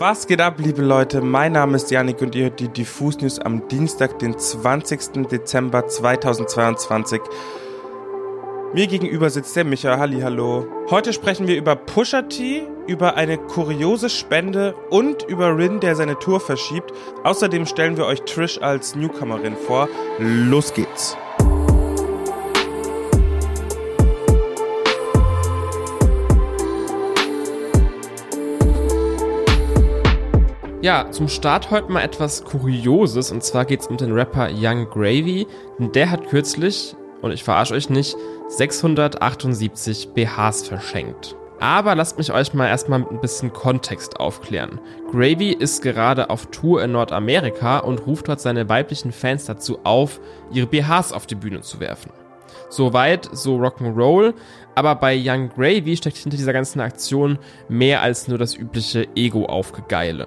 Was geht ab, liebe Leute? Mein Name ist Janik und ihr hört die Diffus News am Dienstag, den 20. Dezember 2022. Mir gegenüber sitzt der Micha. Halli, hallo. Heute sprechen wir über Pusha T, über eine kuriose Spende und über Rin, der seine Tour verschiebt. Außerdem stellen wir euch Trish als Newcomerin vor. Los geht's. Ja, zum Start heute mal etwas Kurioses und zwar geht es um den Rapper Young Gravy. Denn der hat kürzlich, und ich verarsche euch nicht, 678 BHs verschenkt. Aber lasst mich euch mal erstmal mit ein bisschen Kontext aufklären. Gravy ist gerade auf Tour in Nordamerika und ruft dort seine weiblichen Fans dazu auf, ihre BHs auf die Bühne zu werfen. Soweit, so Rock'n'Roll, aber bei Young Gravy steckt hinter dieser ganzen Aktion mehr als nur das übliche Ego-Aufgegeile.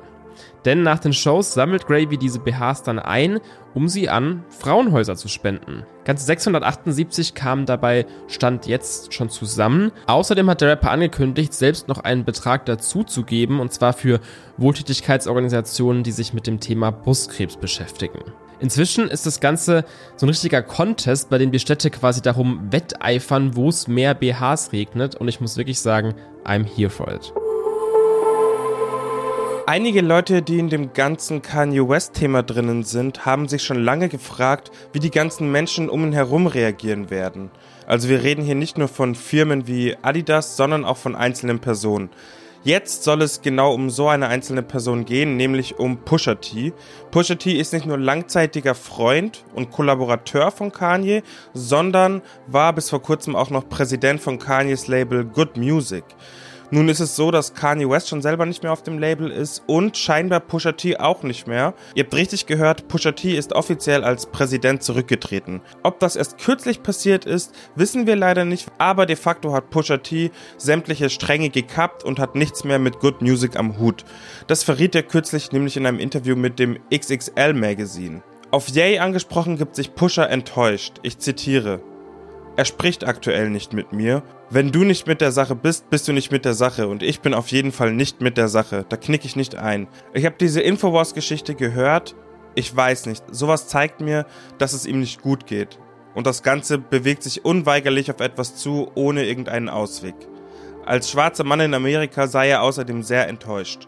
Denn nach den Shows sammelt Gravy diese BHs dann ein, um sie an Frauenhäuser zu spenden. Ganze 678 kamen dabei Stand jetzt schon zusammen. Außerdem hat der Rapper angekündigt, selbst noch einen Betrag dazuzugeben, und zwar für Wohltätigkeitsorganisationen, die sich mit dem Thema Brustkrebs beschäftigen. Inzwischen ist das Ganze so ein richtiger Contest, bei dem die Städte quasi darum wetteifern, wo es mehr BHs regnet. Und ich muss wirklich sagen, I'm here for it. Einige Leute, die in dem ganzen Kanye West-Thema drinnen sind, haben sich schon lange gefragt, wie die ganzen Menschen um ihn herum reagieren werden. Also wir reden hier nicht nur von Firmen wie Adidas, sondern auch von einzelnen Personen. Jetzt soll es genau um so eine einzelne Person gehen, nämlich um Pusha T. Pusha T ist nicht nur langzeitiger Freund und Kollaborateur von Kanye, sondern war bis vor kurzem auch noch Präsident von Kanyes Label Good Music. Nun ist es so, dass Kanye West schon selber nicht mehr auf dem Label ist und scheinbar Pusha T auch nicht mehr. Ihr habt richtig gehört, Pusha T ist offiziell als Präsident zurückgetreten. Ob das erst kürzlich passiert ist, wissen wir leider nicht, aber de facto hat Pusha T sämtliche Stränge gekappt und hat nichts mehr mit Good Music am Hut. Das verriet er kürzlich nämlich in einem Interview mit dem XXL Magazine. Auf Yay angesprochen gibt sich Pusha enttäuscht. Ich zitiere. Er spricht aktuell nicht mit mir. Wenn du nicht mit der Sache bist, bist du nicht mit der Sache und ich bin auf jeden Fall nicht mit der Sache. Da knick ich nicht ein. Ich habe diese Infowars-Geschichte gehört. Ich weiß nicht. Sowas zeigt mir, dass es ihm nicht gut geht. Und das Ganze bewegt sich unweigerlich auf etwas zu, ohne irgendeinen Ausweg. Als schwarzer Mann in Amerika sei er außerdem sehr enttäuscht.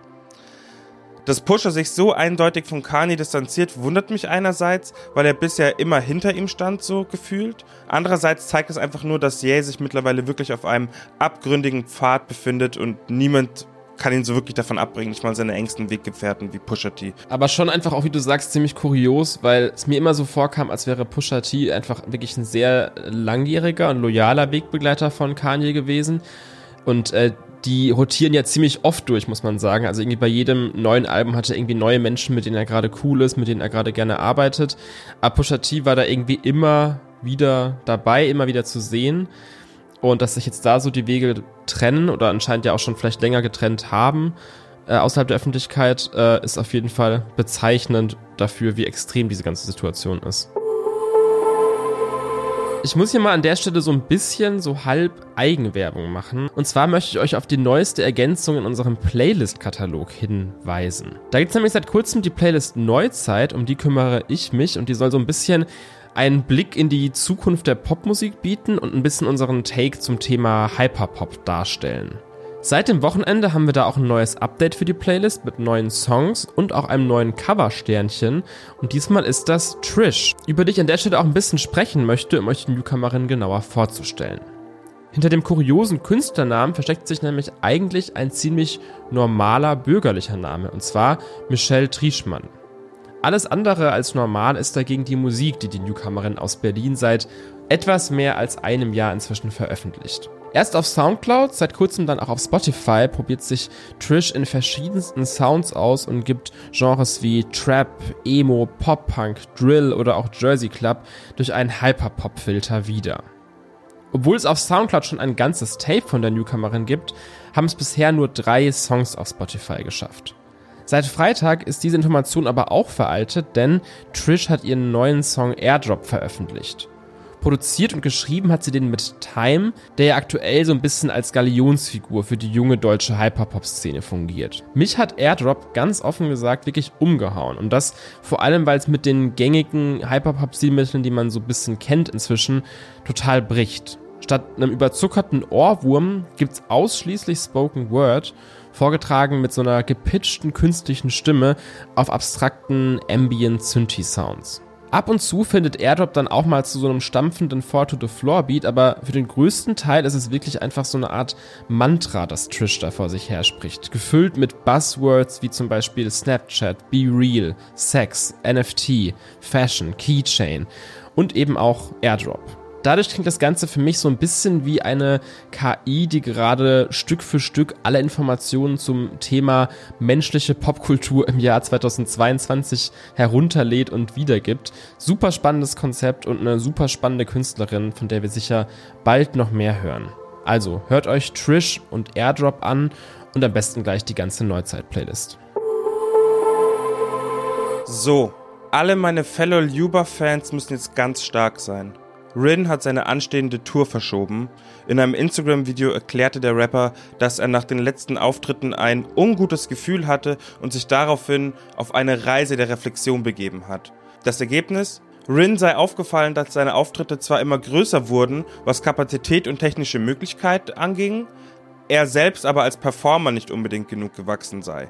Dass Pusher sich so eindeutig von Kanye distanziert, wundert mich einerseits, weil er bisher immer hinter ihm stand, so gefühlt. Andererseits zeigt es einfach nur, dass Ye sich mittlerweile wirklich auf einem abgründigen Pfad befindet und niemand kann ihn so wirklich davon abbringen, nicht mal seine engsten Weggefährten wie Pusha T. Aber schon einfach auch, wie du sagst, ziemlich kurios, weil es mir immer so vorkam, als wäre Pusha T einfach wirklich ein sehr langjähriger und loyaler Wegbegleiter von Kanye gewesen. Und äh, die rotieren ja ziemlich oft durch, muss man sagen. Also irgendwie bei jedem neuen Album hat er irgendwie neue Menschen, mit denen er gerade cool ist, mit denen er gerade gerne arbeitet. Aber Pusha T war da irgendwie immer wieder dabei, immer wieder zu sehen. Und dass sich jetzt da so die Wege trennen oder anscheinend ja auch schon vielleicht länger getrennt haben, äh, außerhalb der Öffentlichkeit, äh, ist auf jeden Fall bezeichnend dafür, wie extrem diese ganze Situation ist. Ich muss hier mal an der Stelle so ein bisschen so halb Eigenwerbung machen. Und zwar möchte ich euch auf die neueste Ergänzung in unserem Playlist-Katalog hinweisen. Da gibt es nämlich seit kurzem die Playlist Neuzeit, um die kümmere ich mich und die soll so ein bisschen einen Blick in die Zukunft der Popmusik bieten und ein bisschen unseren Take zum Thema Hyperpop darstellen. Seit dem Wochenende haben wir da auch ein neues Update für die Playlist mit neuen Songs und auch einem neuen Coversternchen. Und diesmal ist das Trish, über die ich an der Stelle auch ein bisschen sprechen möchte, um euch die Newcomerin genauer vorzustellen. Hinter dem kuriosen Künstlernamen versteckt sich nämlich eigentlich ein ziemlich normaler bürgerlicher Name, und zwar Michelle Trieschmann. Alles andere als normal ist dagegen die Musik, die die Newcomerin aus Berlin seit etwas mehr als einem Jahr inzwischen veröffentlicht. Erst auf Soundcloud, seit kurzem dann auch auf Spotify probiert sich Trish in verschiedensten Sounds aus und gibt Genres wie Trap, Emo, Pop-Punk, Drill oder auch Jersey Club durch einen Hyperpop-Filter wieder. Obwohl es auf Soundcloud schon ein ganzes Tape von der Newcomerin gibt, haben es bisher nur drei Songs auf Spotify geschafft. Seit Freitag ist diese Information aber auch veraltet, denn Trish hat ihren neuen Song Airdrop veröffentlicht. Produziert und geschrieben hat sie den mit Time, der ja aktuell so ein bisschen als Galionsfigur für die junge deutsche Hyperpop-Szene fungiert. Mich hat Airdrop ganz offen gesagt wirklich umgehauen. Und das vor allem, weil es mit den gängigen Hyperpop-Stilmitteln, die man so ein bisschen kennt inzwischen, total bricht. Statt einem überzuckerten Ohrwurm gibt's ausschließlich Spoken Word, vorgetragen mit so einer gepitchten künstlichen Stimme auf abstrakten Ambient Synthi Sounds. Ab und zu findet Airdrop dann auch mal zu so einem stampfenden Four-to-the-Floor-Beat, aber für den größten Teil ist es wirklich einfach so eine Art Mantra, das Trish da vor sich her spricht. Gefüllt mit Buzzwords wie zum Beispiel Snapchat, Be Real, Sex, NFT, Fashion, Keychain und eben auch Airdrop dadurch klingt das Ganze für mich so ein bisschen wie eine KI, die gerade Stück für Stück alle Informationen zum Thema menschliche Popkultur im Jahr 2022 herunterlädt und wiedergibt. Super spannendes Konzept und eine super spannende Künstlerin, von der wir sicher bald noch mehr hören. Also hört euch Trish und Airdrop an und am besten gleich die ganze Neuzeit-Playlist. So, alle meine Fellow Luba-Fans müssen jetzt ganz stark sein. Rin hat seine anstehende Tour verschoben. In einem Instagram-Video erklärte der Rapper, dass er nach den letzten Auftritten ein ungutes Gefühl hatte und sich daraufhin auf eine Reise der Reflexion begeben hat. Das Ergebnis? Rin sei aufgefallen, dass seine Auftritte zwar immer größer wurden, was Kapazität und technische Möglichkeit anging, er selbst aber als Performer nicht unbedingt genug gewachsen sei.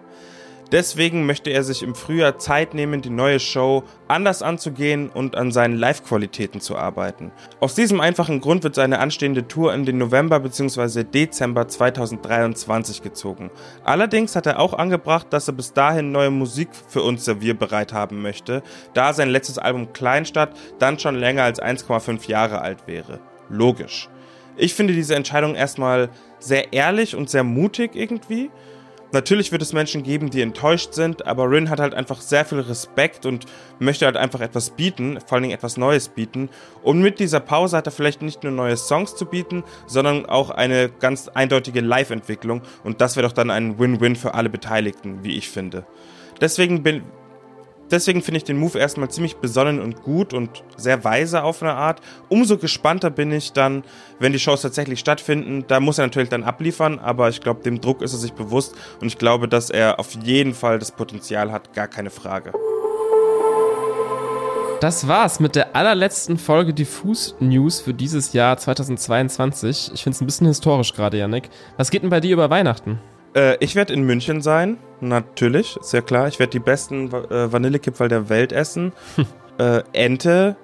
Deswegen möchte er sich im Frühjahr Zeit nehmen, die neue Show anders anzugehen und an seinen Live-Qualitäten zu arbeiten. Aus diesem einfachen Grund wird seine anstehende Tour in den November bzw. Dezember 2023 gezogen. Allerdings hat er auch angebracht, dass er bis dahin neue Musik für uns servierbereit haben möchte, da sein letztes Album Kleinstadt dann schon länger als 1,5 Jahre alt wäre. Logisch. Ich finde diese Entscheidung erstmal sehr ehrlich und sehr mutig irgendwie. Natürlich wird es Menschen geben, die enttäuscht sind, aber Rin hat halt einfach sehr viel Respekt und möchte halt einfach etwas bieten, vor allen Dingen etwas Neues bieten. Und mit dieser Pause hat er vielleicht nicht nur neue Songs zu bieten, sondern auch eine ganz eindeutige Live-Entwicklung und das wäre doch dann ein Win-Win für alle Beteiligten, wie ich finde. Deswegen bin, Deswegen finde ich den Move erstmal ziemlich besonnen und gut und sehr weise auf eine Art. Umso gespannter bin ich dann, wenn die Shows tatsächlich stattfinden. Da muss er natürlich dann abliefern, aber ich glaube, dem Druck ist er sich bewusst und ich glaube, dass er auf jeden Fall das Potenzial hat, gar keine Frage. Das war's mit der allerletzten Folge Diffus News für dieses Jahr 2022. Ich finde es ein bisschen historisch gerade, Yannick. Was geht denn bei dir über Weihnachten? Äh, ich werde in München sein, natürlich, ist ja klar. Ich werde die besten äh, Vanillekipferl der Welt essen. äh, Ente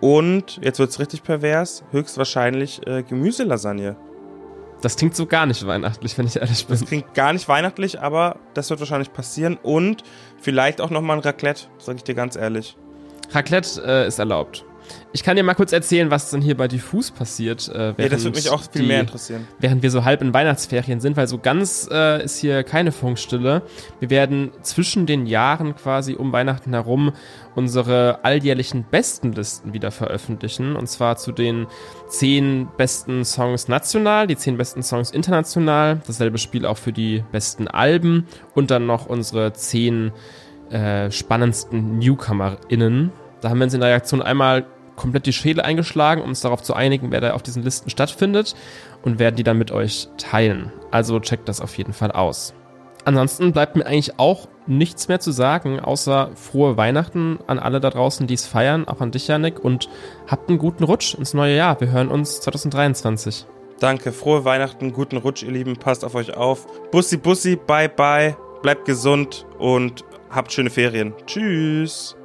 und, jetzt wird's richtig pervers, höchstwahrscheinlich äh, Gemüselasagne. Das klingt so gar nicht weihnachtlich, wenn ich ehrlich bin. Das klingt gar nicht weihnachtlich, aber das wird wahrscheinlich passieren. Und vielleicht auch nochmal ein Raclette, sag ich dir ganz ehrlich. Raclette äh, ist erlaubt. Ich kann dir mal kurz erzählen, was denn hier bei Diffus passiert. Äh, ja, das würde mich auch viel die, mehr interessieren. Während wir so halb in Weihnachtsferien sind, weil so ganz äh, ist hier keine Funkstille. Wir werden zwischen den Jahren quasi um Weihnachten herum unsere alljährlichen Bestenlisten wieder veröffentlichen. Und zwar zu den zehn besten Songs national, die zehn besten Songs international. Dasselbe Spiel auch für die besten Alben und dann noch unsere zehn äh, spannendsten NewcomerInnen. Da haben wir uns in der Reaktion einmal komplett die Schädel eingeschlagen, um uns darauf zu einigen, wer da auf diesen Listen stattfindet und werden die dann mit euch teilen. Also checkt das auf jeden Fall aus. Ansonsten bleibt mir eigentlich auch nichts mehr zu sagen, außer frohe Weihnachten an alle da draußen, die es feiern, auch an dich, Janik, und habt einen guten Rutsch ins neue Jahr. Wir hören uns 2023. Danke, frohe Weihnachten, guten Rutsch, ihr Lieben, passt auf euch auf. Bussi, bussi, bye, bye, bleibt gesund und habt schöne Ferien. Tschüss.